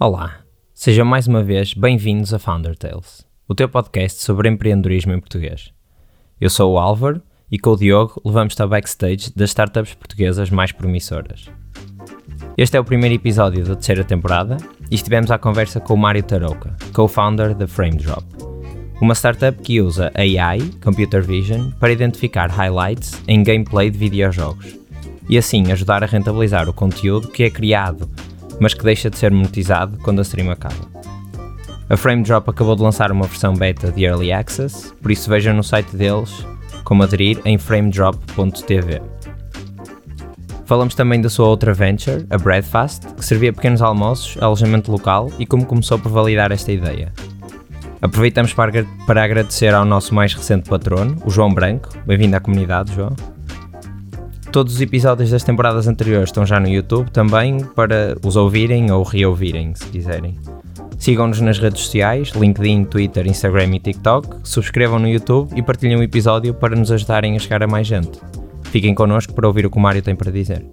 Olá, sejam mais uma vez bem-vindos a Founder Tales, o teu podcast sobre empreendedorismo em português. Eu sou o Álvaro e com o Diogo levamos-te ao backstage das startups portuguesas mais promissoras. Este é o primeiro episódio da terceira temporada e estivemos à conversa com o Mário Tarouca, co-founder da FrameDrop, uma startup que usa AI, Computer Vision, para identificar highlights em gameplay de videojogos e assim ajudar a rentabilizar o conteúdo que é criado, mas que deixa de ser monetizado quando a stream acaba. A FrameDrop acabou de lançar uma versão beta de Early Access, por isso vejam no site deles como aderir em framedrop.tv. Falamos também da sua outra venture, a Breadfast, que servia pequenos almoços, alojamento local e como começou por validar esta ideia. Aproveitamos para, agradecer ao nosso mais recente patrono, o João Branco. Bem-vindo à comunidade, João. Todos os episódios das temporadas anteriores estão já no YouTube também para os ouvirem ou reouvirem, se quiserem. Sigam-nos nas redes sociais, LinkedIn, Twitter, Instagram e TikTok, subscrevam no YouTube e partilhem o episódio para nos ajudarem a chegar a mais gente. Fiquem connosco para ouvir o que o Mário tem para dizer.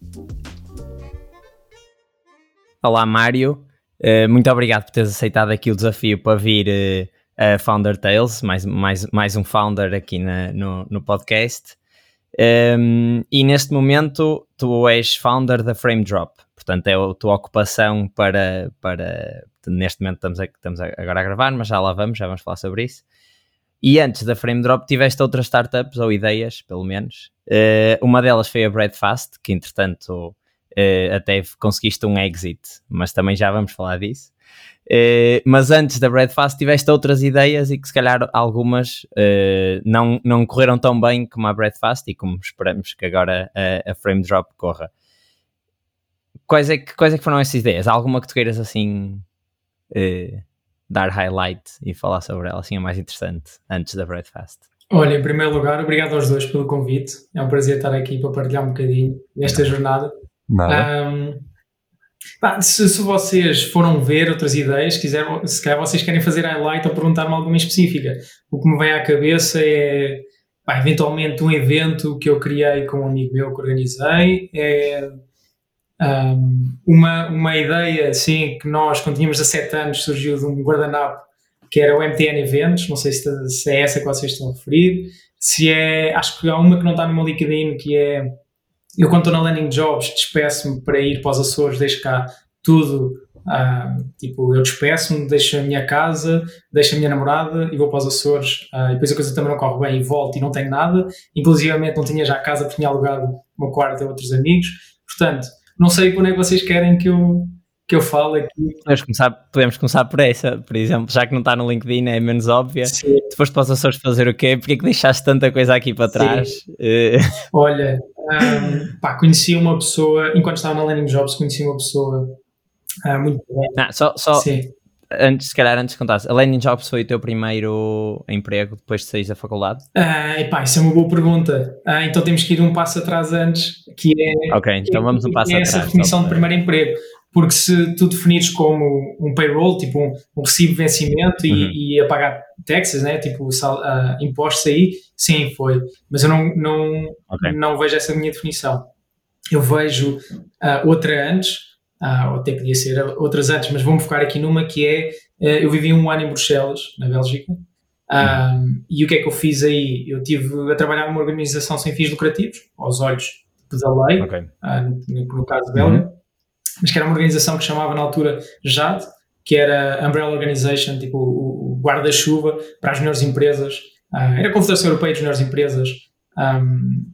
Olá Mário, uh, muito obrigado por teres aceitado aqui o desafio para vir uh, a Founder Tales, mais, mais, mais um founder aqui na, no, no podcast. Um, e neste momento tu és founder da Frame Drop, portanto é a tua ocupação para, para neste momento estamos, a, estamos agora a gravar, mas já lá vamos, já vamos falar sobre isso. E antes da Frame Drop tiveste outras startups ou ideias, pelo menos. Uh, uma delas foi a Breadfast, que entretanto uh, até conseguiste um exit, mas também já vamos falar disso. Uh, mas antes da Breadfast tiveste outras ideias e que se calhar algumas uh, não, não correram tão bem como a Breadfast e como esperamos que agora a, a Frame Drop corra. Quais é, que, quais é que foram essas ideias? Há alguma que tu queiras assim uh, dar highlight e falar sobre ela, assim é mais interessante, antes da Breadfast? Olha, em primeiro lugar, obrigado aos dois pelo convite. É um prazer estar aqui para partilhar um bocadinho nesta jornada. Nada. Um, Se, se, vocês foram ver outras ideias, quiser, se calhar vocês querem fazer highlight ou perguntar-me alguma específica, o que me vem à cabeça é pá, eventualmente um evento que eu criei com um amigo meu que organizei, é um, uma, uma ideia assim que nós, quando tínhamos 17 anos, surgiu de um guardanapo que era o MTN Eventos, não sei se, se é essa que vocês estão a referir, se é, acho que há uma que não está no meu LinkedIn que é eu quando estou na Landing Jobs despeço-me para ir para os Açores, deixo cá tudo, uh, tipo, eu despeço-me, deixo a minha casa, deixo a minha namorada e vou para os Açores uh, e depois a coisa também não corre bem e volto e não tenho nada, inclusive não tinha já casa porque tinha alugado uma quarto a outros amigos, portanto, não sei quando é que vocês querem que eu, que eu falo aqui. Podemos começar, podemos começar por essa, por exemplo, já que não está no LinkedIn, é menos óbvia. Sim. Tu foste para os Açores fazer o quê? Porquê que deixaste tanta coisa aqui para trás? Uh... Olha, um, pá, conheci uma pessoa, enquanto estava na Landing Jobs, conheci uma pessoa uh, muito bem. Não, só, só antes, se calhar antes de contar, a Landing Jobs foi o teu primeiro emprego depois de sair da faculdade? Uh, epá, isso é uma boa pergunta. Uh, então temos que ir um passo atrás antes, que é, Ok, então vamos um passo é atrás. essa definição de primeiro emprego. Porque se tu definires como um payroll, tipo um, um recibo de vencimento uhum. e, e, a pagar taxas, né? tipo sal, uh, impostos aí, sim, foi. Mas eu não, não, okay. não vejo essa minha definição. Eu vejo uh, outra antes, uh, ou até podia ser outras antes, mas vamos focar aqui numa que é, eu vivi um ano em Bruxelas, na Bélgica, uhum. e o que é que eu fiz aí? Eu tive a trabalhar numa organização sem fins lucrativos, aos olhos da lei, okay. no, no, caso belga, uhum mas que era uma organização que chamava na altura JAD, que era Umbrella Organization, tipo o, guarda-chuva para as melhores empresas, uh, era a Confederação Europeia das Melhores Empresas um,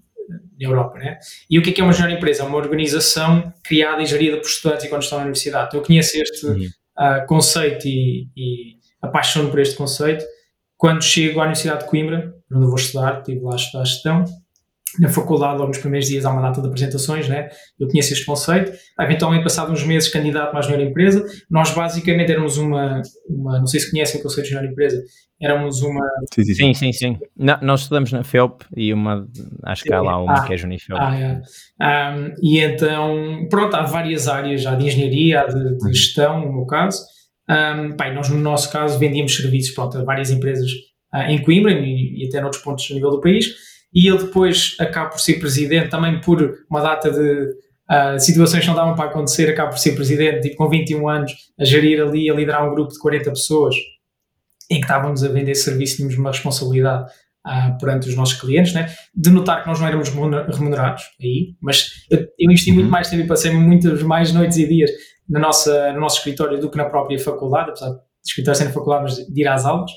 na Europa, né? E o que é que é uma melhor empresa? É uma organização criada e gerida por estudantes enquanto estão na universidade. Então, eu conheço este uh, conceito e, e apaixono por este conceito quando chego à Universidade de Coimbra, onde eu vou estudar, estive lá a estudar gestão, na faculdade, logo nos primeiros dias, há uma data de apresentações, né? eu conheço este conceito. Eventualmente, passado uns meses, candidato mais melhor empresa. Nós, basicamente, éramos uma, uma não sei se conhecem o conceito de melhor empresa, éramos uma... Sim, sim, sim. Não, nós estudamos na FEUP e uma, acho que há lá uma ah, que é Junifeup. Ah, é. Um, e então, pronto, há várias áreas, há de engenharia, há de, de uhum. gestão, no meu caso. Um, bem, nós, no nosso caso, vendíamos serviços pronto, a várias empresas uh, em Coimbra e, e até noutros pontos a nível do país e ele depois acaba por ser presidente também por uma data de uh, situações que não davam para acontecer, acabo por ser presidente, tipo, com 21 anos, a gerir ali, a liderar um grupo de 40 pessoas em que estávamos a vender serviço, tínhamos uma responsabilidade uh, perante os nossos clientes, né? de notar que nós não éramos remunerados aí, mas eu, eu investi muito uhum. mais tempo e passei muitas mais noites e dias na nossa, no nosso escritório do que na própria faculdade, apesar de escritório ser na faculdade, mas de ir às aulas.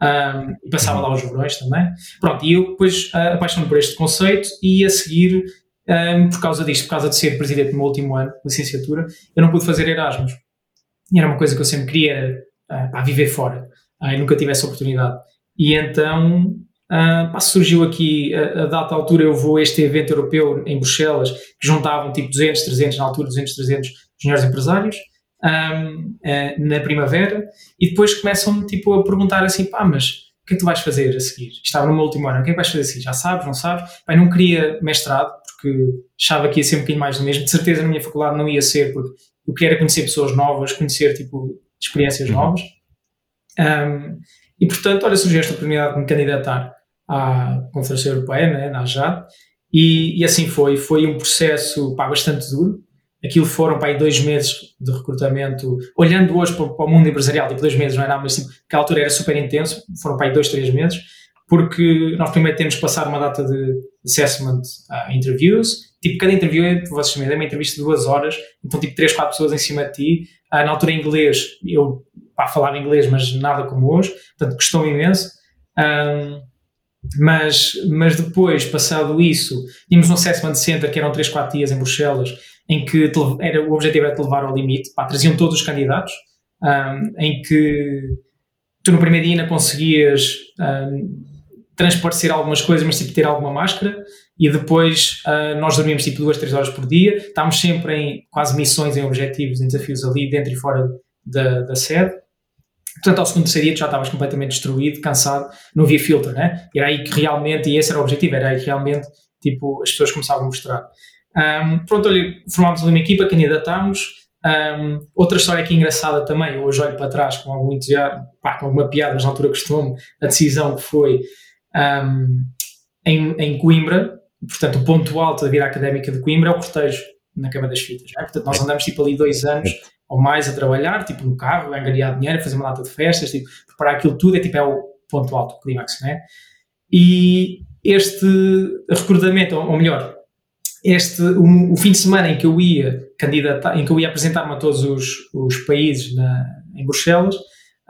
Um, e passava lá os verões também. Pronto, e eu depois uh, apaixonei por este conceito e a seguir, um, por causa disto, por causa de ser presidente no meu último ano de licenciatura, eu não pude fazer Erasmus. E era uma coisa que eu sempre queria, uh, viver fora. Uh, e nunca tive essa oportunidade. E então uh, pá, surgiu aqui, a, a data altura, eu vou a este evento europeu em Bruxelas, que juntavam tipo 200, 300, na altura 200, 300 juniores empresários um, uh, na primavera e depois começam tipo, a perguntar assim: pá, mas o que é que tu vais fazer a seguir? Estava no meu último ano, o que é que vais fazer a seguir? Já sabes, não sabes? Pá, não queria mestrado porque achava que ia ser um bocadinho mais do mesmo. De certeza na minha faculdade não ia ser, porque eu queria conhecer pessoas novas, conhecer tipo, experiências uhum. novas. Um, e portanto, olha, surgiu esta oportunidade de me candidatar à Conferência Europeia, né, na AJAD, e, e, assim foi. Foi um processo pá, bastante duro, Aquilo foram para aí dois meses de recrutamento. Olhando hoje para, para o mundo empresarial, tipo dois meses, não é nada, mas tipo, que a altura era super intenso, foram para aí dois, três meses, porque nós primeiro temos que passar uma data de assessment uh, interviews. Tipo, cada interview é, vocês também, é uma entrevista de duas horas, então tipo três, quatro pessoas em cima de ti. Uh, na altura em inglês, eu pá, falava inglês, mas nada como hoje, portanto custou imenso. Um, mas, mas depois, passado isso, tínhamos um assessment center que eram 3, 4 dias em Bruxelas, em que era, o objetivo era te levar ao limite, pá, traziam todos os candidatos, um, em que tu no primeiro dia ainda conseguias um, transparecer algumas coisas, mas tipo ter alguma máscara, e depois uh, nós dormíamos tipo duas, três horas por dia, estávamos sempre em quase missões, em objetivos, em desafios ali dentro e fora da, da sede. Portanto, ao segundo, terceiro dia tu já estavas completamente destruído, cansado, não havia filtro, né? E era aí que realmente, e esse era o objetivo, era aí que realmente tipo, as pessoas começavam a mostrar. Um, pronto, olha, formámos uma equipa, candidatámos. Um, outra história aqui engraçada também, hoje olho para trás com algum entusiasmo, pá, com alguma piada, mas na altura costumo, a decisão que foi um, em, em Coimbra, portanto o ponto alto da vida académica de Coimbra é o cortejo na Cama das Fitas. É? Portanto, nós andamos tipo ali dois anos ou mais a trabalhar, tipo no carro, a angariar dinheiro, a fazer uma data de festas, tipo, preparar aquilo tudo, é tipo é o ponto alto, o clímax, né? E este recrutamento, ou melhor, este, o, o, fim de semana em que eu ia candidatar, em que eu ia apresentar-me a todos os, os países na, em Bruxelas,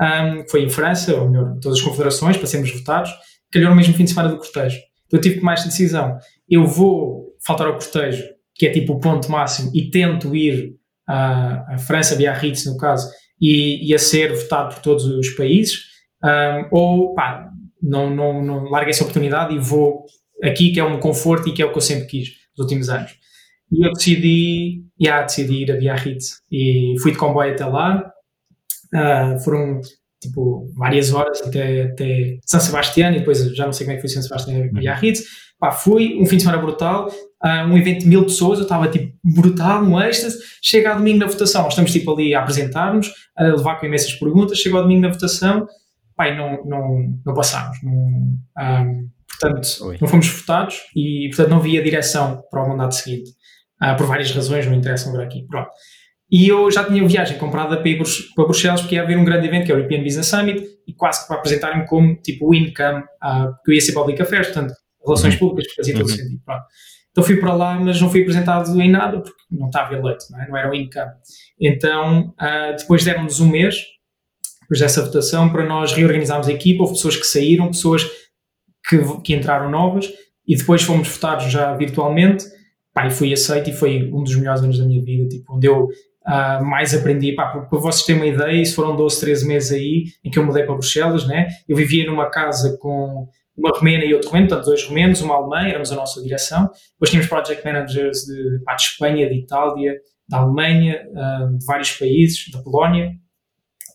um, foi em França, ou melhor, todas as confederações, para sermos votados, calhou no mesmo fim de semana do cortejo. Então eu tive que tomar esta decisão. Eu vou faltar ao cortejo, que é tipo o ponto máximo, e tento ir à, à França, Biarritz no caso, e, e, a ser votado por todos os países, um, ou pá, não, não, não largo essa oportunidade e vou aqui que é um conforto e que é o que eu sempre quis nos últimos anos. E eu decidi, yeah, decidi ir a Biarritz e fui de comboio até lá. Uh, foram tipo várias horas até, até São Sebastião e depois já não sei como é que foi São Sebastião e Biarritz. Pá, fui, um fim de semana brutal, uh, um evento de mil pessoas, eu estava tipo brutal, um êxtase. Chega ao domingo na votação, estamos tipo ali a apresentar-nos, a levar com imensas perguntas. Chega ao domingo na votação, pá, não, não, não passámos. Não, um, ah, Portanto, Oi. não fomos votados e, portanto, não havia direção para o mandato seguinte. Uh, por várias razões, não interessam agora aqui. Pronto. E eu já tinha viagem comprada para ir para Bruxelas porque ia haver um grande evento que é o European Business Summit e quase que para apresentar-me como tipo o income, uh, porque eu ia ser Public Affairs, portanto, relações uhum. públicas, fazia todo uhum. sentido. Pronto. Então fui para lá, mas não fui apresentado em nada porque não estava eleito, não, é? não era o income. Então, uh, depois deram-nos um mês, depois dessa votação, para nós reorganizarmos a equipa. Houve pessoas que saíram, pessoas que, que entraram novas e depois fomos votados já virtualmente. Pá, e fui aceito e foi um dos melhores anos da minha vida, tipo, onde eu uh, mais aprendi. Pá, para, vocês terem uma ideia, isso foram 12, 13 meses aí em que eu mudei para Bruxelas, né? Eu vivia numa casa com uma romena e outro romeno, portanto, dois romenos, uma alemã, éramos a nossa direção. Depois tínhamos project managers de, pá, de Espanha, de Itália, da Alemanha, uh, de vários países, da Polónia.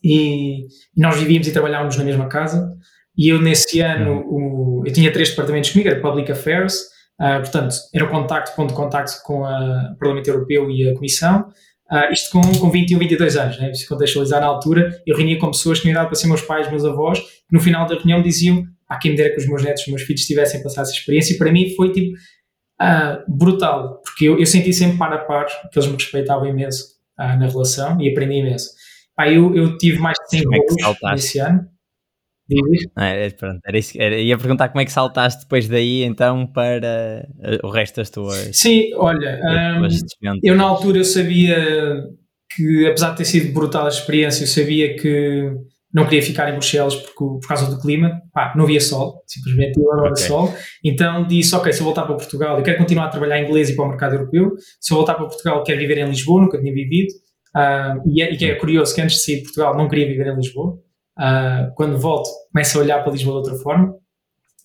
E, e, nós vivíamos e trabalhávamos na mesma casa. E eu, nesse ano, uhum. o, eu tinha três departamentos comigo, era Public Affairs, uh, portanto, era o contacto, ponto de contacto com o Parlamento Europeu e a Comissão, uh, isto com, com 21, 22 anos, né? se contextualizar na altura, eu reunia com pessoas que tinham idade para ser meus pais, meus avós, que no final da reunião diziam, ah, quem me dera que os meus netos, os meus filhos tivessem passado essa experiência, e para mim foi tipo, Uh, brutal, porque eu, eu senti sempre par a par que eles me respeitavam imenso na relação e aprendi imenso. Pá, eu, eu tive mais de 100 gols esse ano. Ah, é, pronto, era isso, era, ia perguntar como é que saltaste depois daí então para o resto das tuas. Sim, olha, um, eu na altura eu sabia que apesar de ter sido brutal a experiência, eu sabia que não queria ficar em Bruxelas porque, por causa do clima, pá, não havia sol, simplesmente eu adoro okay. sol, então disse, ok, se eu voltar para Portugal, eu quero continuar a trabalhar em inglês e para o mercado europeu, se eu voltar para Portugal, quero viver em Lisboa, nunca tinha vivido, uh, e, é, e é curioso que antes de sair de Portugal não queria viver em Lisboa, uh, quando volto começo a olhar para Lisboa de outra forma,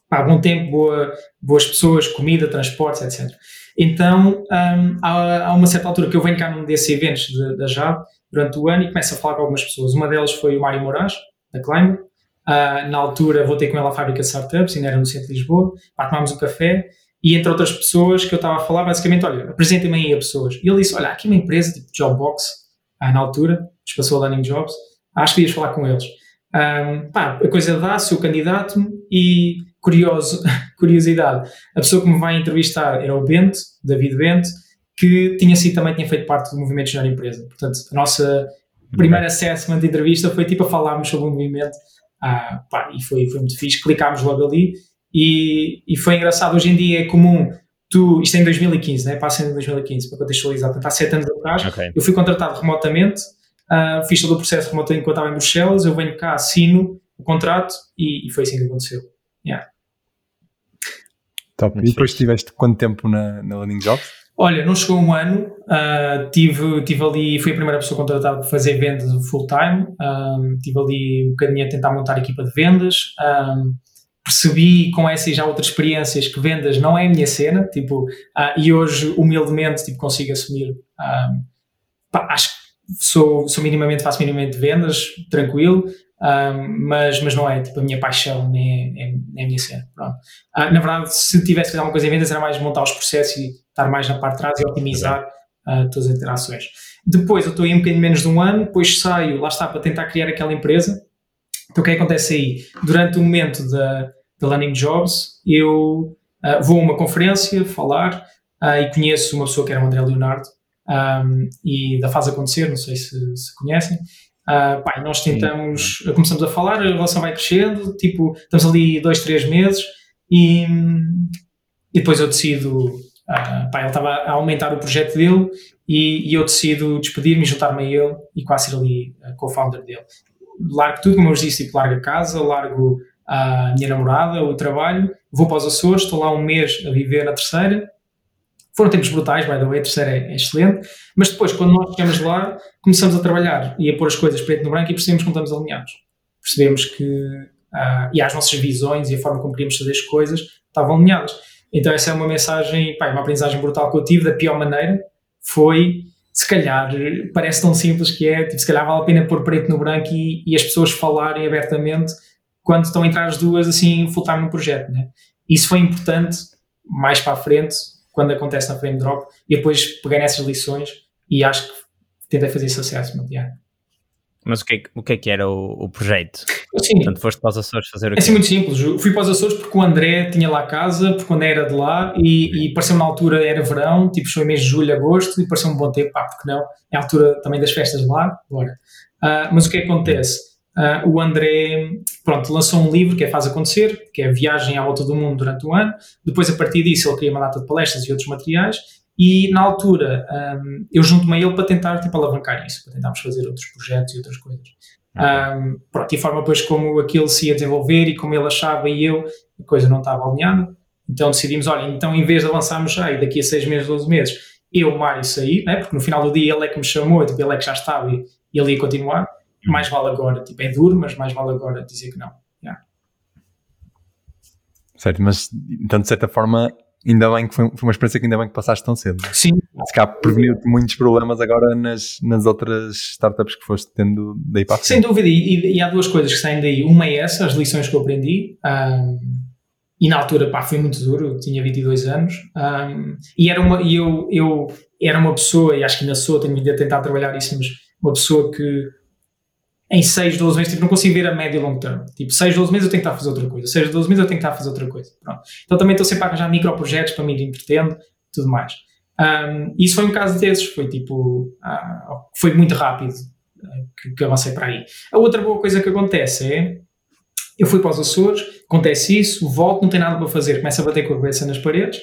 pá, bom tempo, boa, boas pessoas, comida, transportes, etc. Então, um, há, há, uma certa altura que eu venho cá num desses eventos da JAB, durante o ano, e começo a falar com algumas pessoas. Uma delas foi o Mário Moraes, da Climber. Uh, na altura, voltei com ela à fábrica de startups, ainda era no centro de Lisboa. Pá, tomámos um café, e entre outras pessoas que eu estava a falar, basicamente, olha, apresentem-me aí a pessoas. E ele disse, olha, aqui uma empresa, tipo Jobbox, uh, na altura, passou a Learning Jobs, acho que ias falar com eles. Um, pá, a coisa dá-se, eu candidato-me e curioso, curiosidade, a pessoa que me vai entrevistar era o Bento, David Bento, que tinha sido também tinha feito parte do movimento Junior Empresa. Portanto, a nossa primeira assessment de entrevista foi tipo a falarmos sobre o movimento ah, pá, e foi, foi muito fixe, clicámos logo ali e, e foi engraçado, hoje em dia é comum tu, isto é em 2015, né? passa em 2015 para contextualizar, portanto há sete anos atrás, okay. eu fui contratado remotamente, uh, fiz todo o processo remotamente enquanto estava em Bruxelas, eu venho cá, assino o contrato e, e foi assim que aconteceu. Yeah. Top. Muito e depois fixe. estiveste quanto tempo na, na Landing Jobs? Olha, não chegou um ano, uh, tive, tive ali, fui a primeira pessoa contratada para fazer vendas full time, um, tive ali um bocadinho a tentar montar a equipa de vendas, um, percebi com essas e já outras experiências que vendas não é a minha cena, tipo, uh, e hoje humildemente tipo, consigo assumir, um, pá, acho que sou, sou minimamente, faço minimamente vendas, tranquilo, um, mas, mas não é tipo a minha paixão, nem é, é, é a minha cena. Uh, na verdade, se tivesse que fazer alguma coisa em vendas, era mais montar os processos e estar mais na parte de trás e otimizar uh, todas as interações. Depois, eu estou aí um bocadinho menos de um ano, depois saio, lá está, para tentar criar aquela empresa. Então, o que é que acontece aí? Durante o momento da, da Learning Jobs, eu uh, vou a uma conferência falar e conheço uma pessoa que era o André Leonardo um, e da Faz Acontecer, não sei se, se conhecem. Uh, pá, nós tentamos, Sim. começamos a falar, a relação vai crescendo, tipo, estamos ali dois, três meses e, e depois eu decido, uh, pá, ele estava a aumentar o projeto dele e, e eu decido despedir-me e juntar-me a ele e quase ser ali a co-founder dele. Largo tudo, como eu disse, tipo, largo a casa, largo a minha namorada, o trabalho, vou para os Açores, estou lá um mês a viver na terceira foram tempos brutais, by the way, a terceira é, é, excelente, mas depois, quando nós chegamos lá, começamos a trabalhar e a pôr as coisas preto no branco e percebemos que não estamos alinhados. Percebemos que, uh, e as nossas visões e a forma como queríamos fazer as coisas estavam alinhadas. Então essa é uma mensagem, pá, é uma aprendizagem brutal que eu tive, da pior maneira, foi, se calhar, parece tão simples que é, tipo, se calhar vale a pena pôr preto no branco e, e as pessoas falarem abertamente quando estão a entrar as duas, assim, full time no projeto, né? Isso foi importante, mais para a frente, quando acontece na frame drop e depois peguei nessas lições e acho que tentei fazer esse assessment. Yeah. Mas o que, é, o que é que era o, o projeto? Sim. Portanto, foste para os Açores fazer o quê? É assim muito simples. Fui para os Açores porque o André tinha lá casa, porque quando era de lá e, e pareceu na altura era verão, tipo foi mês de julho, agosto e pareceu um bom tempo, pá, porque não? É a altura também das festas lá, bora. Uh, mas o que é que acontece? Uh, o André, pronto, lançou um livro que é Faz Acontecer, que é Viagem à Volta do Mundo durante um ano. Depois, a partir disso, ele cria uma data de palestras e outros materiais. E, na altura, um, eu junto-me a ele para tentar, tipo, alavancar isso, para tentarmos fazer outros projetos e outras coisas. Um, pronto, e a forma, depois, como aquilo se ia desenvolver e como ele achava e eu, a coisa não estava alinhada. Então, decidimos, olha, então, em vez de avançarmos já e daqui a seis meses, 12 meses, eu, Mário, saí, né? porque no final do dia ele é que me chamou, tipo, ele é que já estava e ele ia continuar mais vale agora, tipo, é duro, mas mais vale agora dizer que não. Yeah. Certo, mas então de certa forma ainda bem que foi, foi, uma experiência que ainda bem que passaste tão cedo. Sim. Se cá preveniu-te muitos problemas agora nas, nas outras startups que foste tendo daí para Sem dúvida, e, e, há duas coisas que saem daí. Uma é essa, as lições que eu aprendi, um, e na altura pá, foi muito duro, eu tinha 22 anos, um, e era uma, e eu, eu era uma pessoa, e acho que ainda sou, tenho vindo a tentar trabalhar isso, mas uma pessoa que em 6, 12 meses, tipo, não consigo ver a médio e longo termo. Tipo, 6, 12 meses eu tenho que estar a fazer outra coisa. 6, 12 meses eu tenho que estar a fazer outra coisa. Pronto. Então também estou sempre a arranjar microprojetos para me entretendo tudo mais. Um, isso foi um caso desses, foi tipo, uh, foi muito rápido uh, que, que avancei para aí. A outra boa coisa que acontece é, eu fui para os Açores, acontece isso, volto, não tem nada para fazer, começo a bater com a cabeça nas paredes,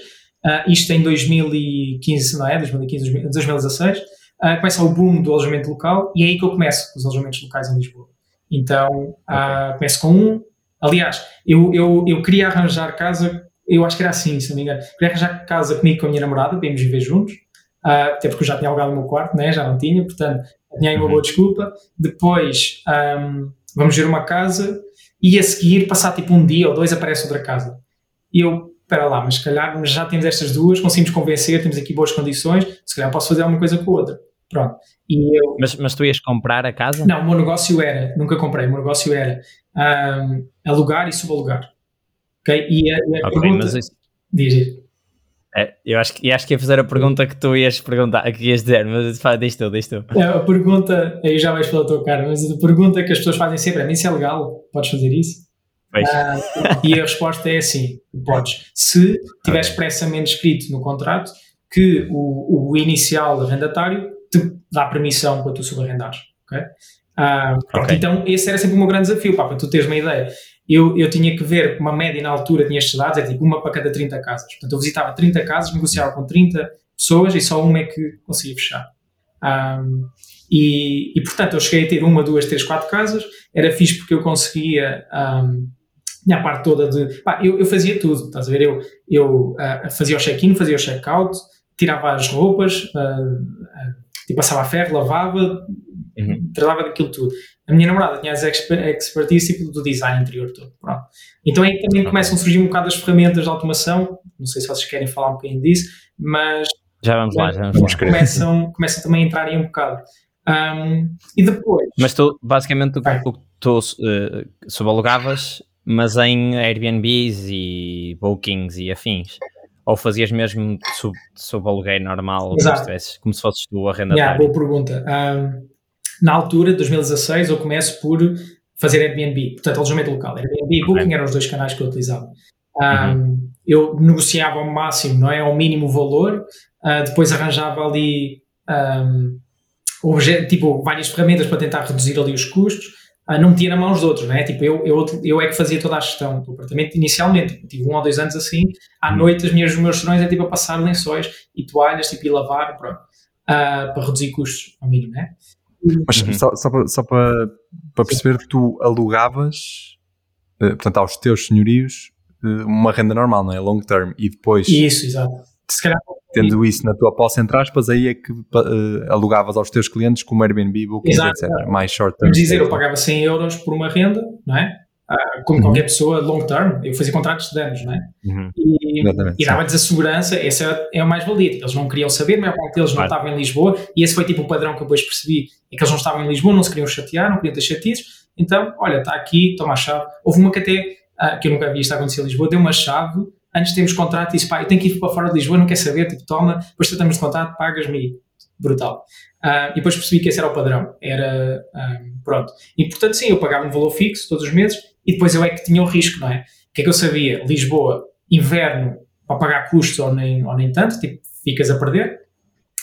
uh, isto em 2015, não é? 2015, 2016, uh, começa o boom do alojamento local e é aí que eu começo com os alojamentos locais em Lisboa. Então, uh, começo com um. Aliás, eu, eu, eu queria arranjar casa, eu acho que era assim, se não me engano. Queria arranjar casa comigo com a minha namorada, para irmos viver juntos, uh, até porque eu já tinha alugado o meu quarto, né? já não tinha, portanto, tinha aí uma boa uhum. desculpa. Depois, um, vamos ver uma casa e a seguir, passar tipo um dia ou dois, aparece outra casa. E eu, espera lá, mas se calhar já temos estas duas, conseguimos convencer, temos aqui boas condições, se calhar posso fazer alguma coisa com a outra. Pronto. E eu, mas, mas tu ias comprar a casa? Não, o meu negócio era, nunca comprei, o meu negócio era um, alugar e subalugar. Ok? E a, e a okay, pergunta... Mas isso... Diz, é, eu acho, que, acho que ia fazer a pergunta que tu ias perguntar, que ias dizer, mas fala, diz tu, diz tu. É, a pergunta, aí já vais pela tua cara, mas a pergunta que as pessoas fazem sempre é: isso é legal? Podes fazer isso? Ah, e a resposta é assim: podes. Se tiver expressamente escrito no contrato que o, o inicial arrendatário te dá permissão para tu subarrendares. Okay? Ah, okay. Então, esse era sempre o meu grande desafio, pá, para tu teres uma ideia. Eu, eu tinha que ver uma média na altura tinha estes dados, é tipo uma para cada 30 casas. Portanto, eu visitava 30 casas, negociava com 30 pessoas e só uma é que conseguia fechar. Um, e, e, portanto, eu cheguei a ter uma, duas, três, quatro casas. Era fixe porque eu conseguia. Um, a parte toda de. Pá, eu, eu fazia tudo, estás a ver? Eu, eu uh, fazia o check-in, fazia o check-out, tirava as roupas, uh, uh, passava a ferro, lavava, uhum. tratava daquilo tudo. A minha namorada tinha as expertise tipo, do design interior todo. Pronto. Então aí também começam a surgir um bocado as ferramentas de automação. Não sei se vocês querem falar um bocadinho disso, mas. Já vamos lá, já vamos lá. Começam, começam também a entrar aí um bocado. Um, e depois. Mas tu, basicamente, o que tu uh, subalugavas, mas em Airbnbs e Bookings e afins. Ou fazias mesmo sub, subaluguei normal, Exato. como se fosses tu arrendatário? Yeah, boa pergunta. Um, na altura, 2016, eu começo por fazer Airbnb, portanto, alojamento local. Airbnb e Booking eram os dois canais que eu utilizava. Um, uhum. Eu negociava ao máximo, não é? Ao mínimo valor, uh, depois arranjava ali um, objeto, tipo, várias ferramentas para tentar reduzir ali os custos. Uh, não metia na mão os outros, não é? Tipo, eu, eu, eu é que fazia toda a gestão do apartamento inicialmente. Tive um ou dois anos assim. À uhum. noite, as minhas, os meus serões é tipo a passar lençóis e toalhas, tipo, e lavar, pronto, uh, para reduzir custos ao mínimo, né? Mas uhum. só, só, para, só para, para perceber, tu alugavas, eh, portanto, aos teus senhorios, eh, uma renda normal, não é? Long term, e depois. Isso, exato. Se calhar, tendo isso na tua posse, entre aspas, aí é que uh, alugavas aos teus clientes como Airbnb, Booking, etc. Mais short term. Vamos dizer, eu pagava 100 euros por uma renda, não é? Uh, como uhum. qualquer pessoa, long term, eu fazia contratos de anos, não é? Uhum. E, e dava-lhes a segurança, essa é, é o mais valia. Tipo, eles não queriam saber, a maior parte deles não estavam em Lisboa, e esse foi tipo o padrão que eu depois percebi: é que eles não estavam em Lisboa, não se queriam chatear, não queriam ter chatices, então, olha, está aqui, toma a chave. Houve uma que até, uh, que eu nunca vi isto acontecer em Lisboa, deu uma chave, antes de termos contrato, e disse: pá, eu tenho que ir para fora de Lisboa, não quer saber, tipo, toma, depois tratamos de contrato, pagas-me. Brutal. Uh, e depois percebi que esse era o padrão. Era, pronto. E portanto, sim, eu pagava um valor fixo todos os meses e depois eu é que tinha o risco, não é? O que é que eu sabia? Lisboa, inverno, para pagar custos ou nem, ou nem tanto, tipo, ficas a perder,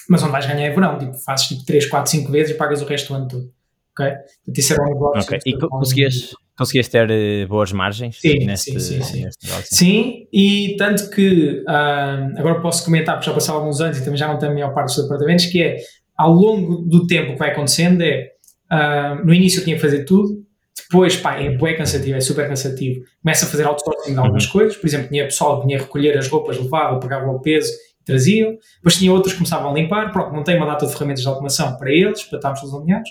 mas onde vais ganhar é verão, tipo, fazes tipo 3, 4, 5 vezes e pagas o resto do ano todo. Ok? Portanto, isso era um negócio. Okay. E conseguias, conseguias ter uh, boas margens sim, neste, sim, sim, sim. sim, e tanto que uh, agora posso comentar, porque já passaram alguns anos e também já não tenho a maior parte dos departamentos, que é ao longo do tempo que vai acontecendo, é uh, no início eu tinha que fazer tudo, depois, pá, é bué cansativo, é super cansativo. Começa a fazer outsourcing de algumas uhum. coisas. Por exemplo, tinha pessoal que vinha recolher as roupas, levava, pagava o peso e traziam. Depois tinha outros que começavam a limpar. Pronto, não tem uma data de ferramentas de automação para eles, para estarmos todos alinhados.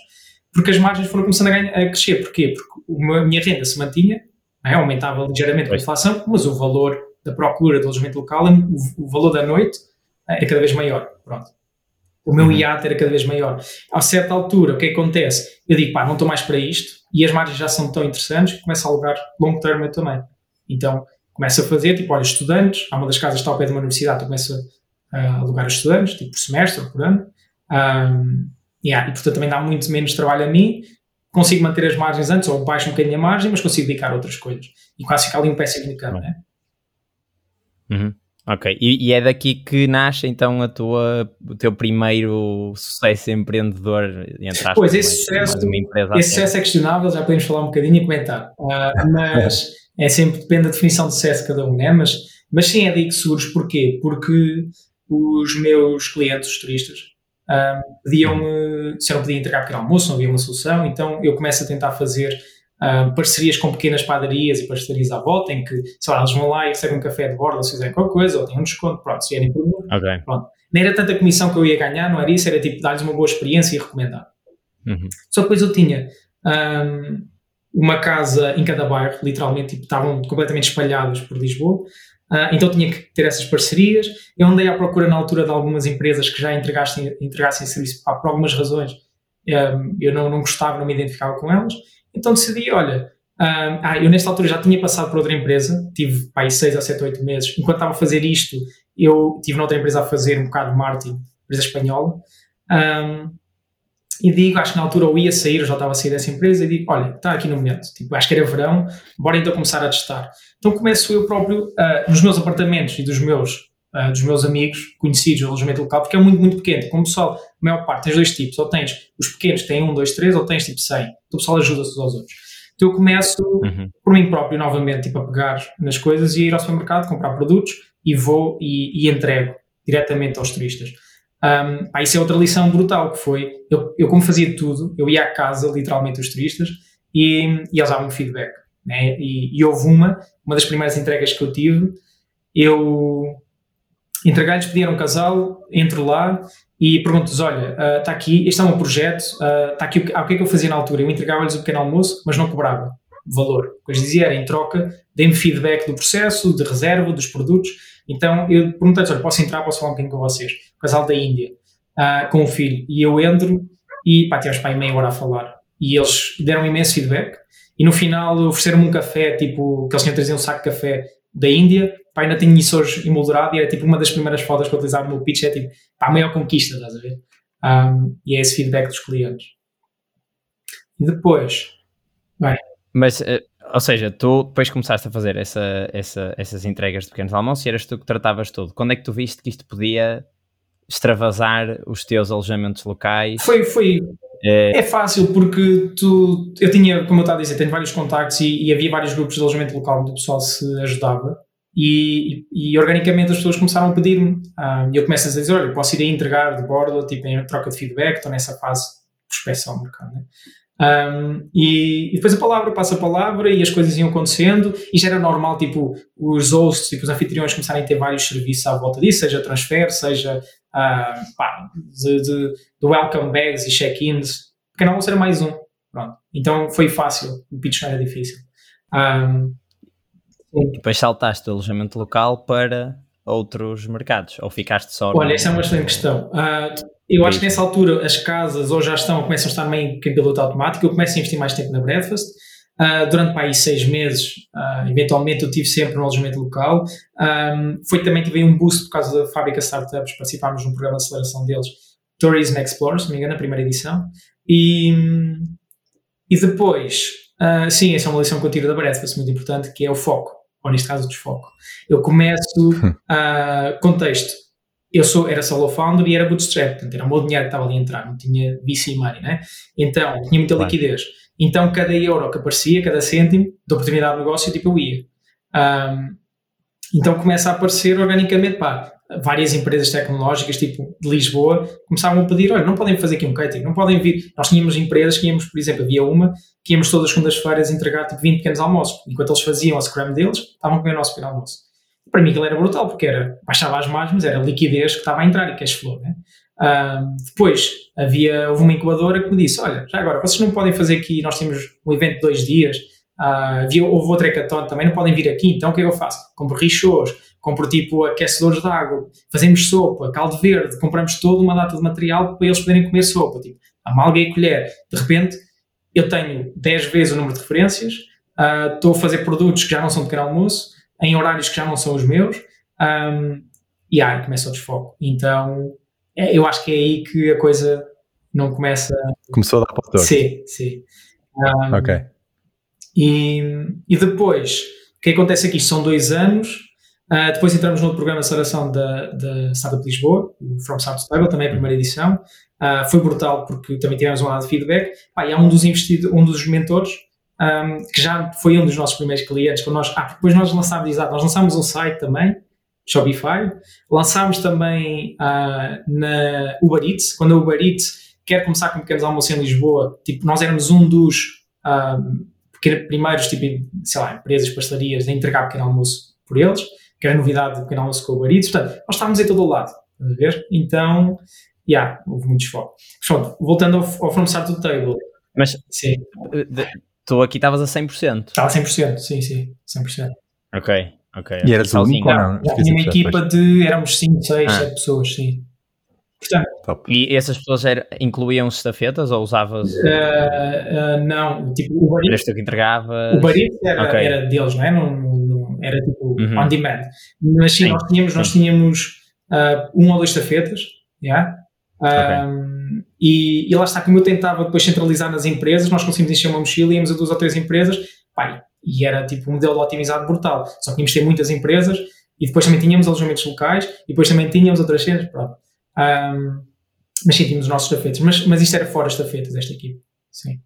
Porque as margens foram começando a, ganhar, a crescer. Porquê? Porque a minha renda se mantinha, é? aumentava ligeiramente com a inflação, mas o valor da procura do alojamento local, o, o valor da noite era cada vez maior. Pronto o meu uhum. hiato era cada vez maior. A certa altura, o que, é que acontece? Eu digo, pá, não estou mais para isto, e as margens já são tão interessantes que começo a alugar long term eu também. Então, começo a fazer, tipo, olha, estudantes, há uma das casas que está ao pé de uma universidade, eu começo a alugar a estudantes, tipo, por semestre ou por ano, um, yeah, e portanto também dá muito menos trabalho a mim, consigo manter as margens antes, ou baixo um bocadinho a margem, mas consigo dedicar a outras coisas. E quase fica ali um passive income, né? Uhum. Ok, e, e, é daqui que nasce então a tua, o teu primeiro sucesso empreendedor, entre aspas, Pois, esse sucesso, esse sucesso é questionável, já podemos falar um bocadinho e comentar, uh, mas é sempre, depende da definição de sucesso de cada um, né? mas, mas sim é daí que surge, porquê? Porque os meus clientes, os turistas, uh, pediam-me, se eu não podia entregar pequeno almoço, não havia uma solução, então eu começo a tentar fazer uh, parcerias com pequenas padarias e parcerias à volta, em que, sei lá, eles vão lá e recebem um café de borda se fizerem qualquer coisa, ou têm um desconto, pronto, se vierem por mim, okay. pronto. Não era tanta comissão que eu ia ganhar, não era isso, era tipo dar-lhes uma boa experiência e recomendar. Uhum. Só que depois eu tinha um, uma casa em cada bairro, literalmente, tipo, estavam completamente espalhados por Lisboa, Uh, então tinha que ter essas parcerias. Eu andei à procura na altura de algumas empresas que já entregassem, entregassem serviço pá, por algumas razões. Eu não, não gostava, não me identificava com elas. Então decidi, olha, um, ah, eu nesta altura já tinha passado por outra empresa, tive pá, 6 a 7, 8 meses. Enquanto estava a fazer isto, eu tive noutra empresa a fazer um bocado de marketing, empresa espanhola. E digo, acho que na altura eu ia sair, eu já estava a sair dessa empresa, e digo, olha, está aqui no momento, tipo, acho que era verão, bora então começar a testar. Então começo eu próprio, uh, nos meus apartamentos e dos meus uh, dos meus amigos, conhecidos do alojamento local, porque é muito, muito pequeno. Como o pessoal, a maior parte, tens dois tipos, ou tens os pequenos que têm um, dois, três, ou tens tipo 100. Então o pessoal ajuda-se uns aos outros. Então eu começo uhum. por mim próprio, novamente, tipo, a pegar nas coisas e ir ao supermercado, comprar produtos e vou e, e entrego diretamente aos turistas. Um, pá, isso é outra lição brutal que foi, eu, eu como fazia tudo, eu ia à casa, literalmente, dos turistas e, e eles davam-me feedback. Né? E, e houve uma, uma das primeiras entregas que eu tive, eu entregar-lhes, pediram um casal, entro lá e pergunto-lhes, olha, está uh, aqui, este é um projeto, está uh, aqui o que, ah, o que é que eu fazia na altura? Eu entregava-lhes o pequeno almoço, mas não cobrava valor. O que eles diziam era, em troca, dê-me feedback do processo, de reserva, dos produtos. Então eu perguntei-lhes, olha, posso entrar, posso falar um bocadinho com vocês? Casal da Índia, uh, com o filho. E eu entro e, pá, tivemos para aí meia hora a falar. E eles deram imenso feedback. E no final ofereceram-me um café, tipo, que eles tinham trazido um saco de café da Índia, pá, ainda tenho isso hoje emoldurado e era tipo uma das primeiras fotos que eu utilizava no meu pitch, é tipo, pá, a maior conquista, estás a ver? Um, e é esse feedback dos clientes. E depois, bem. Mas, uh, ou seja, tu depois começaste a fazer essa, essa, essas entregas de pequenos almoços e eras tu que tratavas tudo. Quando é que tu viste que isto podia extravasar os teus alojamentos locais? Foi, foi. É, é fácil porque tu, eu tinha, como eu estava a dizer, tenho vários contactos e, e havia vários grupos de alojamento local onde o pessoal se ajudava e, e, e, organicamente as pessoas começaram a pedir-me. Ah, e eu começo a dizer: olha, posso ir a entregar de bordo, tipo, em troca de feedback, estou nessa fase de prospeção do mercado. Né? Um, e, e, depois a palavra passa a palavra e as coisas iam acontecendo e já era normal, tipo, os hosts, tipo, os anfitriões começarem a ter vários serviços à volta disso, seja transfer, seja uh, pá, de, de, de, welcome bags e check-ins. Porque não ser mais um. Pronto. Então foi fácil, o pitch não era difícil. Um, depois saltaste do alojamento local para outros mercados, ou ficaste só... Olha, no... essa é uma excelente questão. Uh, eu acho que nessa altura as casas ou já estão, começam a estar meio em piloto automático, eu começo a investir mais tempo na breakfast, uh, durante para aí seis meses, uh, eventualmente eu tive sempre um alojamento local, um, foi também tive um boost por causa da fábrica Startups, participámos num programa de aceleração deles, Tourism Explorer, se não me engano, a primeira edição, e, e depois, uh, sim, essa é uma lição que eu tiro da breakfast muito importante, que é o foco ou neste caso o desfoco. Eu começo a uh, contexto. Eu sou, era solo founder e era bootstrap, portanto era o meu dinheiro que estava ali a entrar, não tinha VC money, né? Então, tinha muita claro. Então, cada euro que aparecia, cada cêntimo de oportunidade de negócio, tipo, eu ia. Um, então começa a aparecer organicamente, pá, várias empresas tecnológicas, tipo de Lisboa, começavam a pedir: olha, não podem fazer aqui um catering, não podem vir. Nós tínhamos empresas que íamos, por exemplo, havia uma que íamos todas as segundas-feiras entregar tipo 20 pequenos almoços. Enquanto eles faziam a scrum deles, estavam a comer o nosso pequeno almoço. Para mim aquilo era brutal, porque era, baixava as margens, era liquidez que estava a entrar e cash flow, né? Uh, depois havia, houve uma incubadora que me disse: Olha, já agora, vocês não podem fazer aqui, nós temos um evento de dois dias, uh, havia, houve outra hackathon também, não podem vir aqui, então o que é que eu faço? Compro richos, compro tipo aquecedores de água, fazemos sopa, caldo verde, compramos toda uma data de material para eles poderem comer sopa, tipo, amalga e colher. De repente, eu tenho 10 vezes o número de referências, uh, estou a fazer produtos que já não são de pequeno almoço, em horários que já não são os meus, um, e aí começa o desfoco. Então, eu acho que é aí que a coisa não começa. Começou a dar para o Sim, sim. Um, Ok. e, e depois, o que acontece aqui? São dois anos. Uh, depois entramos no programa de aceleração da, da Startup de Lisboa, o From to Table, também a primeira edição. Uh, foi brutal porque também tivemos um lado de feedback. Pá, e há um dos investidores, um dos mentores, um, que já foi um dos nossos primeiros clientes. Quando nós, ah, depois nós lançámos, exato, nós lançámos um site também, Shopify. Lançámos também uh, na Uber Eats. Quando a Uber Eats quer começar com pequenos almoços em Lisboa, tipo, nós éramos um dos um, primeiros, tipo, sei lá, empresas, pastelarias a entregar pequeno almoço por eles que era novidade do pequeno almoço com o Uber Eats. Portanto, nós estávamos em todo o lado, estás a ver? Então, já, yeah, houve muito foco. Pronto, voltando ao, ao From Start to Table. Mas, sim. de- tu aqui estavas a 100%. Estava a 100%, sim, sim, 100%. Ok, ok. E era tu sozinho. único ou não? Tinha uma equipa de, éramos 5, 6, Ah. 7 pessoas, sim. Portanto, Top. E essas pessoas era, incluíam estafetas ou usavas. ah, ah, não, tipo, o Eats, Eras tu que entregavas? o Eats era, Ok. era deles, não é? Não, não- era tipo Uhum. on demand. Mas sim, Sim, nós tínhamos, nós tínhamos ah, um ou dois estafetas, yeah? Um, e, e lá está, como eu tentava depois centralizar nas empresas, nós conseguimos encher uma mochila, íamos a duas ou três empresas, pá, e era tipo um modelo otimizado brutal. Só que tínhamos ter muitas empresas e depois também tínhamos alojamentos locais e depois também tínhamos outras cenas, pronto. Um, mas sim, tínhamos os nossos estafetas. Mas, mas isto era fora estafetas, esta equipe. Sim.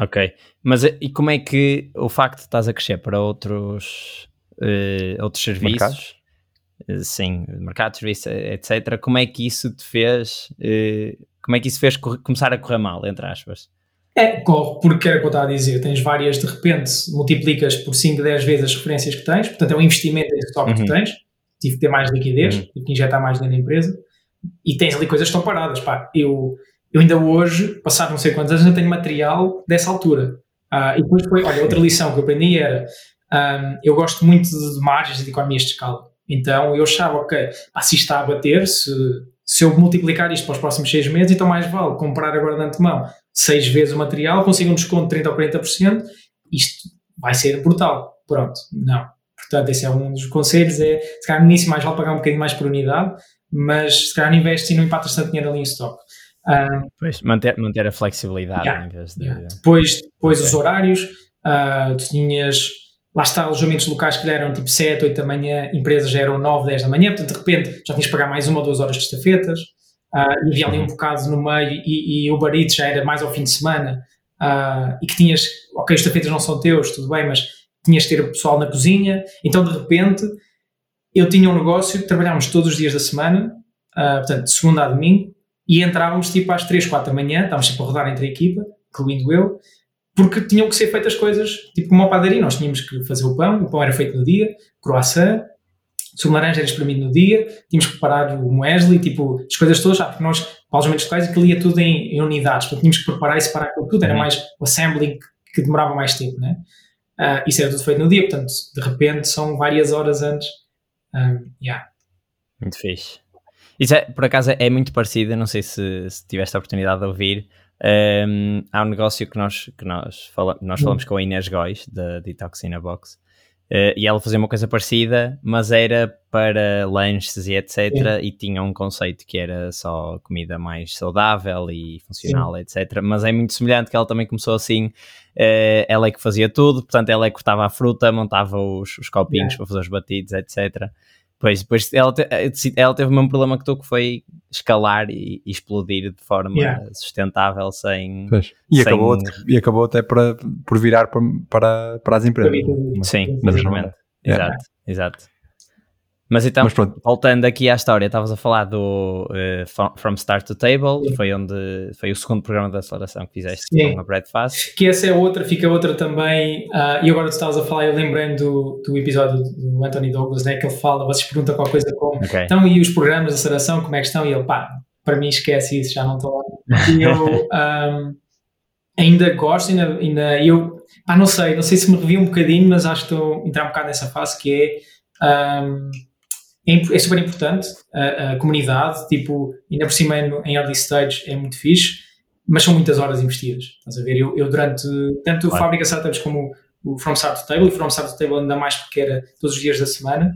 Ok. Mas eh, e como é que o facto de estás a crescer para outros, eh, outros serviços, Mercados? eh, sim, mercados, serviços, etc., como é que isso te fez, eh, como é que isso fez começar a correr mal, entre aspas? É, corre, porque era o que eu estava a dizer. Tens várias, de repente, multiplicas por 5, 10 vezes as referências que tens, portanto é um investimento em que Uhum. tu tens. Tive que ter mais liquidez, Uhum. tive que injetar mais dentro da empresa. E tens ali coisas que estão paradas. Pá, eu, eu ainda hoje, passado não sei quantos anos, não tenho material dessa altura. Ah, e depois foi, olha, outra lição que eu aprendi era: ahm, eu gosto muito de, de margens e de economias de escala. Então eu achava, ok, pá, se isto está a bater, se, se eu multiplicar isto para os próximos seis meses, então mais vale comprar agora de antemão seis vezes o material, consigo um desconto de 30 ou 40%, isto vai ser brutal. Pronto, não. Portanto, esse é um dos conselhos, é, se calhar no início mais vale pagar um bocadinho mais por unidade, mas se calhar não investes e não empatas tanto dinheiro ali em stock. Ah, Pois, manter, manter a flexibilidade Yeah, de. Yeah. Depois, depois Ok. os horários, ah, tu tinhas, lá está, alojamentos locais que eram tipo 7, 8 da manhã, empresas já eram 9, 10 da manhã, portanto de repente já tinhas de pagar mais uma ou duas horas de estafetas, ah, e havia ali um bocado no meio, e, e o Eats já era mais ao fim de semana, ah, e que tinhas, ok, os estafetas não são teus, tudo bem, mas tinhas de ter o pessoal na cozinha, então de repente eu tinha um negócio, trabalhávamos todos os dias da semana, ah, portanto de segunda a domingo, e entrávamos tipo às 3, 4 da manhã, estávamos sempre a rodar entre a equipa, incluindo eu, porque tinham que ser feitas coisas tipo como uma padaria. Nós tínhamos que fazer o pão, o pão era feito no dia, croissant, sumo de laranja era espremido no dia, tínhamos que preparar o muesli, tipo, as coisas todas, já, porque nós, para alojamentos locais, aquilo ia tudo em, em unidades, portanto tínhamos que preparar e separar aquilo tudo, era Uhum. mais o assembling que, que demorava mais tempo, né? Ah, isso era tudo feito no dia, portanto, de repente são várias horas antes. Ah, yeah. Muito fixe. Isso é, por acaso é muito parecido, não sei se, se tiveste a oportunidade de ouvir. ehm, há um negócio que nós, que nós, fala, nós Hum. falamos com a Inês Góis, da Detoxina Box, eh, e ela fazia uma coisa parecida, mas era para lanches e etc. E tinha um conceito que era só comida mais saudável e funcional, etc. Mas é muito semelhante que ela também começou assim. eh, ela é que fazia tudo, portanto, ela é que cortava a fruta, montava os, os copinhos Yeah. para fazer os batidos, etc. Pois, depois ela, te- eh, ela teve o mesmo problema que tu, que foi escalar e, e explodir de forma Yeah. sustentável sem. Pois. E, Sem- acabou, e acabou até para, por virar para, para, para as empresas. Sim, exatamente. Yeah. Exato, exato. Mas então, Mas voltando aqui à história, estavas a falar do eh, From Start to Table, Sim. foi onde foi o segundo programa de aceleração que fizeste Sim. com a Breadfast. Que essa é outra, fica outra também. ah, e agora tu estavas a falar, eu lembrei-me do, do episódio do Anthony Douglas, né, que ele fala, vocês perguntam qualquer coisa como Ok. então e os programas de aceleração, como é que estão? E ele, pá, para mim esquece isso, já não estou lá. E eu ahm, ainda gosto, ainda, ainda eu, pá, não sei, não sei se me revi um bocadinho, mas acho que estou a entrar um bocado nessa fase que é. ahm, é, é super importante a, a comunidade, tipo, ainda por cima em early stage é muito fixe, mas são muitas horas investidas. Estás a ver? Eu, eu durante tanto Claro. Fábrica Startups como o From Start to Table, e From Start to Table ainda mais porque era todos os dias da semana,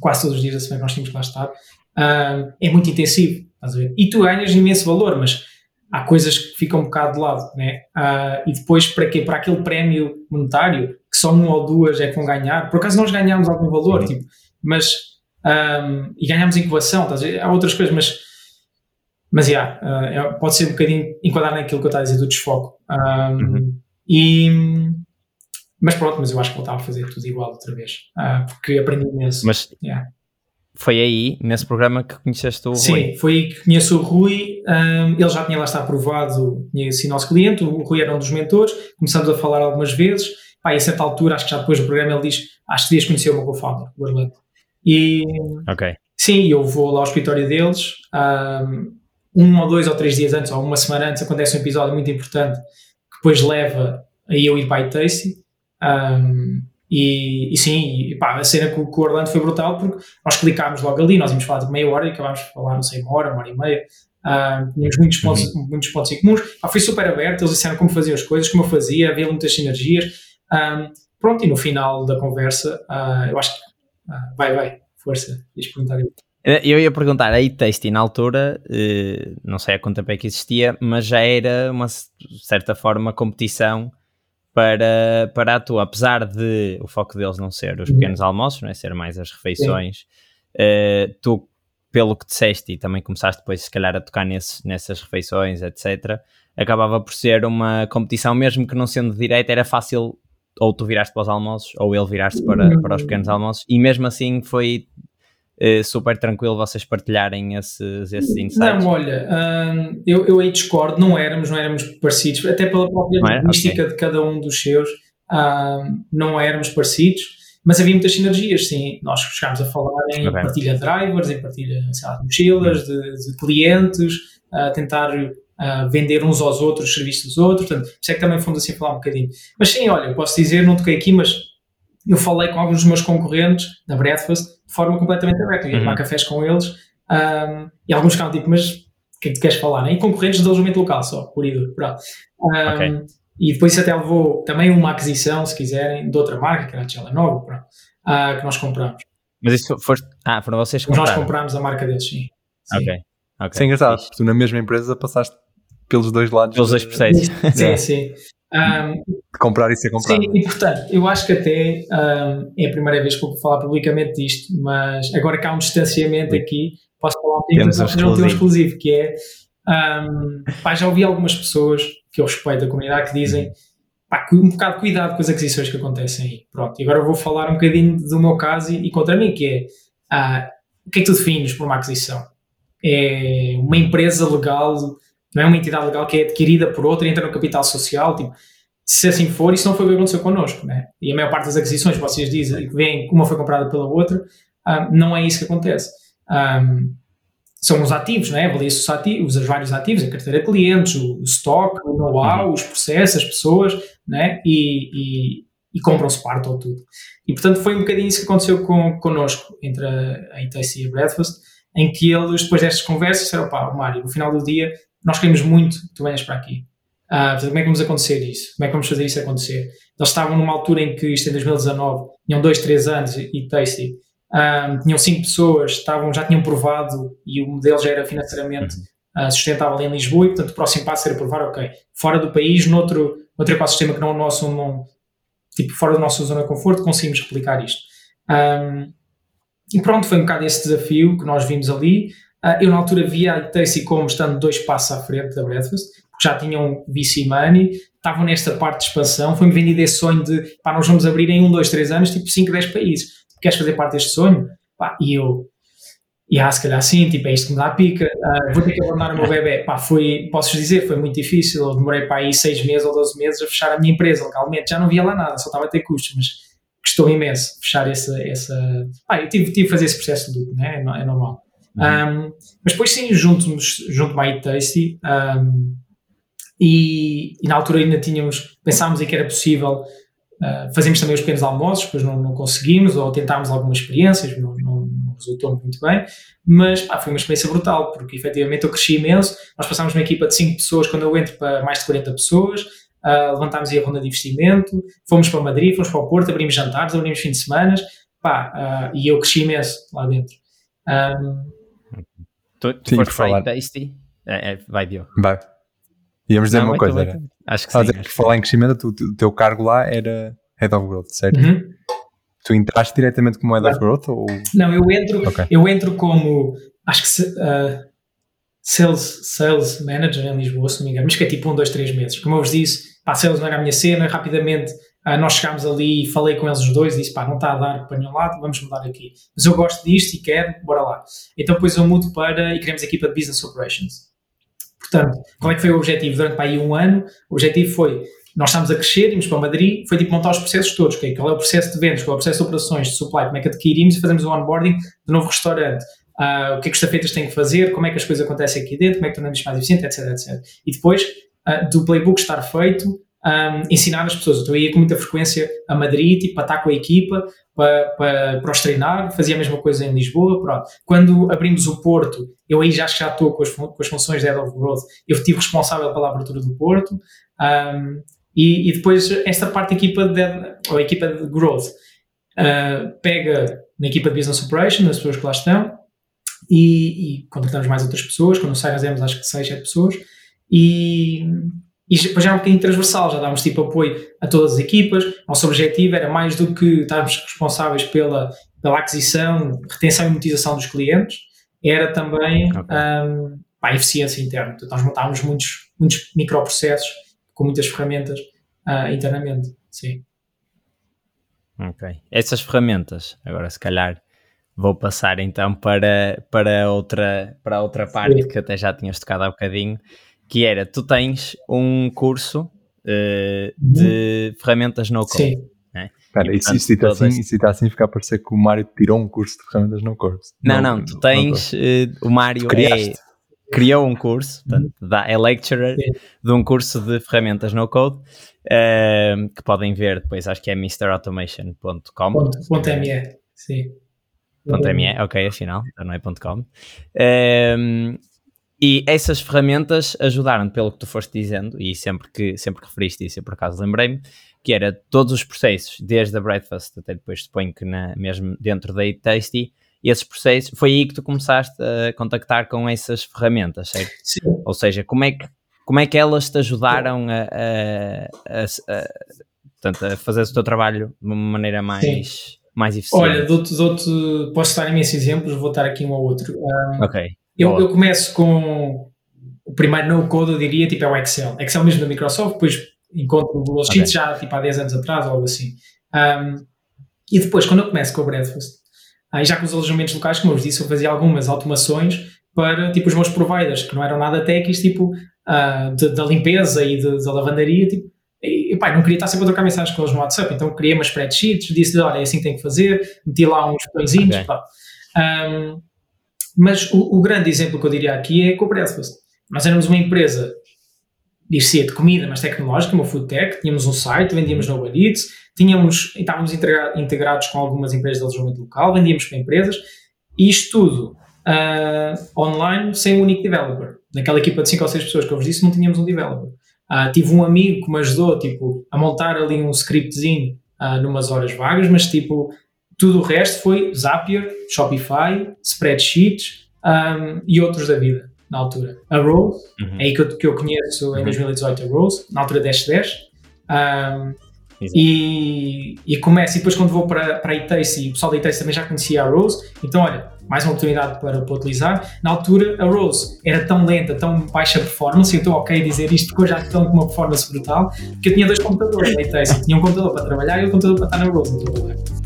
quase todos os dias da semana que nós tínhamos que lá estar, ah, é muito intensivo. Estás a ver? E tu ganhas imenso valor, mas há coisas que ficam um bocado de lado, né? Uh, e depois para quê? Para aquele prémio monetário, que só uma ou duas é que vão ganhar. Por acaso nós ganhamos algum valor, uhum. tipo, mas um, e ganhamos incubação, há outras coisas, mas mas yeah, uh, pode ser um bocadinho enquadrar naquilo que eu estava a dizer do desfoco. Um, uhum. E mas pronto, mas eu acho que voltava a fazer tudo igual outra vez, uh, porque aprendi imenso. Mas yeah. foi aí, nesse programa, que conheceste o Rui? Sim, foi aí que conheço o Rui. Um, ele já tinha lá estado aprovado, tinha sido nosso cliente. O Rui era um dos mentores. Começamos a falar algumas vezes. Pá, e a certa altura, acho que já depois do programa, ele diz: Acho que devias conhecer o meu co-founder, o Orlando. E okay. sim, eu vou lá ao escritório deles. Um, ou dois ou três dias antes, ou uma semana antes, acontece um episódio muito importante que depois leva a eu ir para a Tasty. Um, e, e, sim, e, pá, a cena com, com, o Orlando foi brutal porque nós clicámos logo ali, nós íamos falar de meia hora e acabámos de falar, não sei, uma hora, uma hora e meia. Uh, tínhamos muitos pontos, uhum. muitos pontos em comuns. Pá, foi super aberto, eles disseram como faziam as coisas, como eu fazia, havia muitas sinergias. Um, pronto, e no final da conversa, uh, eu acho que uh, vai, vai, força, ias perguntar aí. Eu ia perguntar, a e-tasty na altura, eh, não sei há quanto tempo é que existia, mas já era uma certa forma competição para, para a tua, apesar de o foco deles não ser os uhum. pequenos almoços, não é? ser mais as refeições, uh, tu, pelo que disseste, e também começaste depois, se calhar, a tocar nesse, nessas refeições, etc., acabava por ser uma competição, mesmo que não sendo direita, era fácil ou tu viraste para os almoços, ou ele viraste para, para os pequenos almoços, e mesmo assim foi uh, super tranquilo vocês partilharem esses, esses insights? Não, olha, hum, eu, eu aí discordo, não éramos, não éramos parecidos, até pela própria mística okay. de cada um dos seus, hum, não éramos parecidos, mas havia muitas sinergias, sim. Nós chegámos a falar em okay. partilha de drivers, em partilha lá, de mochilas, de, de clientes, a tentar uh, vender uns aos outros os serviços dos outros, portanto, isso é que também fomos assim falar um bocadinho. Mas sim, olha, eu posso dizer, não toquei aqui, mas eu falei com alguns dos meus concorrentes na Breakfast de forma completamente aberta. Eu ia tomar uhum. cafés com eles um, e alguns ficavam tipo, mas o que é que tu queres falar? Né? E concorrentes de alojamento local só, por ido. Um, okay. E depois até levou também uma aquisição, se quiserem, de outra marca, que era a Telenor, uh, que nós compramos. Mas isso foste. Ah, foram vocês que compraram? Nós comprámos a marca deles, sim. sim. Ok. okay. Isso é engraçado, porque tu na mesma empresa passaste pelos dois lados. Pelos dois processos. Sim, sim. Um, de comprar e ser comprado. Sim, e portanto, eu acho que até um, é a primeira vez que vou falar publicamente disto, mas agora que há um distanciamento aqui, posso falar um bocadinho da opinião exclusivo, que é um, pá, já ouvi algumas pessoas que eu respeito da comunidade que dizem pá, um bocado cuidado com as aquisições que acontecem aí. Pronto, e agora eu vou falar um bocadinho do meu caso e, e contra mim, que é uh, o que é que tu defines por uma aquisição? É uma empresa legal não é uma entidade legal que é adquirida por outra e entra no capital social, tipo, se assim for, isso não foi o que aconteceu connosco, né? E a maior parte das aquisições, vocês dizem que vem uma foi comprada pela outra, um, ah, não é isso que acontece. Um, são os ativos, não é? Avalia-se os ativos, os vários ativos, a carteira de clientes, o stock, o know-how, uhum. os processos, as pessoas, né? E, e, e compram-se parte ou tudo. E portanto foi um bocadinho isso que aconteceu com, connosco, entre a, a ITC e a Breakfast, em que eles, depois destas conversas, disseram, pá, Mário, no final do dia nós queremos muito que tu venhas para aqui. Uh, como é que vamos acontecer isso? Como é que vamos fazer isso acontecer? Eles estavam numa altura em que, isto em 2019, tinham dois, três anos e Tasty, um, tinham cinco pessoas, estavam, já tinham provado e o modelo já era financeiramente uh, sustentável em Lisboa e, portanto, o próximo passo era provar, ok, fora do país, noutro, noutro ecossistema que não é o nosso, não, tipo, fora da nossa zona de conforto, conseguimos replicar isto. Um, e pronto, foi um bocado esse desafio que nós vimos ali. Uh, eu na altura via a Tasty como estando dois passos à frente da Breakfast, porque já tinham VC Money, estavam nesta parte de expansão, foi-me vendido esse sonho de, pá, nós vamos abrir em um, dois, três anos, tipo 5, 10 países. Queres fazer parte deste sonho? Pá, e eu, e ah, se calhar sim, tipo, é isto que me dá a pica, uh, vou ter que abandonar o meu bebê. Pá, foi, posso dizer, foi muito difícil, eu demorei para aí 6 meses ou 12 meses a fechar a minha empresa legalmente, já não via lá nada, só estava a ter custos, mas custou imenso fechar essa, essa... Ah, eu tive, tive que fazer esse processo de luto, né? é, é normal. Uhum. Um, mas depois sim, junto-nos, junto a Tasty, um, e, e, na altura ainda tínhamos, pensámos em que era possível uh, fazermos também os pequenos almoços, depois não, não conseguimos, ou tentámos algumas experiências, não, não, não resultou muito bem, mas pá, foi uma experiência brutal, porque efetivamente eu cresci imenso, nós passámos uma equipa de 5 pessoas, quando eu entro para mais de 40 pessoas, uh, levantámos aí a ronda de investimento, fomos para Madrid, fomos para o Porto, abrimos jantares, abrimos fim de semana, pá, uh, e eu cresci imenso lá dentro. Um, Tu, tu Sim, foste falar. Tasty? É, é, vai, Diogo. Vai. Íamos dizer não, uma coisa, era. Acho que sim. Dizer, por falar em crescimento, o teu cargo lá era Head of Growth, certo? Uhum. Tu entraste diretamente como Head of Growth? Ou... Não, eu entro, okay. eu entro como, acho que uh, Sales, sales Manager em Lisboa, se não me engano, mas que é tipo um, dois, três meses. Como eu vos disse, pá, Sales não era a minha cena, rapidamente uh, nós chegámos ali e falei com eles os dois e disse, pá, não está a dar para nenhum lado, vamos mudar aqui. Mas eu gosto disto e quero, bora lá. Então depois eu mudo para, e criamos a equipa de Business Operations. Portanto, qual é que foi o objetivo durante para aí um ano? O objetivo foi, nós estamos a crescer, íamos para Madrid, foi tipo montar os processos todos, okay? qual é o processo de vendas, qual é o processo de operações, de supply, como é que adquirimos e fazemos o onboarding do novo restaurante, uh, o que é que os estafetas têm que fazer, como é que as coisas acontecem aqui dentro, como é que tornamos mais eficiente, etc, etc. E depois uh, do playbook estar feito, um, ensinar as pessoas. Então eu ia com muita frequência a Madrid, tipo, para estar com a equipa, para, para, para os treinar, fazia a mesma coisa em Lisboa, pronto. Quando abrimos o Porto, eu aí já, já estou com as, com as funções de Head of Growth, eu estive responsável pela abertura do Porto, um, e, e, depois esta parte da equipa de, ou equipa de Growth uh, pega na equipa de Business Operation, as pessoas que lá estão, e, e contratamos mais outras pessoas, quando saímos acho que 6, 7 pessoas, e, e depois já é um bocadinho transversal, já dávamos tipo apoio a todas as equipas. Nosso objetivo era mais do que estarmos responsáveis pela, pela aquisição, retenção e monetização dos clientes, era também okay. um, a eficiência interna. Então, nós montávamos muitos, muitos microprocessos com muitas ferramentas uh, internamente. Sim. Ok. Essas ferramentas, agora se calhar vou passar então para, para, outra, para outra parte Sim. que até já tinhas tocado há bocadinho, que era, tu tens um curso uh, de uhum. ferramentas no code. Sim. Né? Cara, isso, isso, está assim, isso está assim ficar a parecer que o Mário tirou um curso de ferramentas no code. Não, não, não tu tens, uh, o Mário é, criou um curso, portanto, dá, é lecturer Sim. de um curso de ferramentas no code, uh, que podem ver depois, acho que é mrautomation.com. .me, sim. .me, ok, afinal, não é .com. Um, e essas ferramentas ajudaram pelo que tu foste dizendo, e sempre que, sempre que referiste isso, eu por acaso lembrei-me, que era todos os processos, desde a breakfast até depois suponho que na, mesmo dentro da Tasty, esses processos, foi aí que tu começaste a contactar com essas ferramentas, certo? Sim. Ou seja, como é que, como é que elas te ajudaram a, a, a, a, portanto, a fazer o teu trabalho de uma maneira mais, mais eficiente? Olha, dou-te, dou posso dar imensos exemplos, vou dar aqui um ou outro. Um, ok. Eu, eu começo com o primeiro no-code, eu diria, tipo, é o Excel. Excel mesmo da Microsoft, depois encontro o Google Sheets okay. já, tipo, há 10 anos atrás, ou algo assim. Um, e depois, quando eu começo com o Breakfast, aí já com os alojamentos locais, como eu vos disse, eu fazia algumas automações para, tipo, os meus providers, que não eram nada técnicos, tipo, uh, da limpeza e da lavandaria, tipo, e, pá, não queria estar sempre a trocar mensagens com eles no WhatsApp, então criei umas spreadsheets, disse-lhe, olha, é assim que tem que fazer, meti lá uns pãezinhos, okay. pá. Um, mas o, o, grande exemplo que eu diria aqui é com o Breakfast. Nós éramos uma empresa, diz-se de comida, mas tecnológica, uma food tech, tínhamos um site, vendíamos no Uber Eats, tínhamos, estávamos integrados com algumas empresas de alojamento local, vendíamos para empresas, e isto tudo uh, online, sem um único developer. Naquela equipa de 5 ou 6 pessoas que eu vos disse, não tínhamos um developer. Uh, tive um amigo que me ajudou tipo, a montar ali um scriptzinho uh, numas horas vagas, mas tipo, tudo o resto foi Zapier, Shopify, spreadsheets um, e outros da vida, na altura. A Rose, uhum. é aí que eu, que eu conheço em 2018 uhum. a Rose, na altura 1010. Um, e, e começo, e depois quando vou para, para a Itace, e o pessoal da Itace também já conhecia a Rose, então olha, mais uma oportunidade para, para utilizar. Na altura, a Rose era tão lenta, tão baixa performance, e eu estou ok a dizer isto, porque hoje já estão com uma performance brutal, que eu tinha dois computadores na Itace, tinha um computador para trabalhar e um computador para estar na Rose lugar.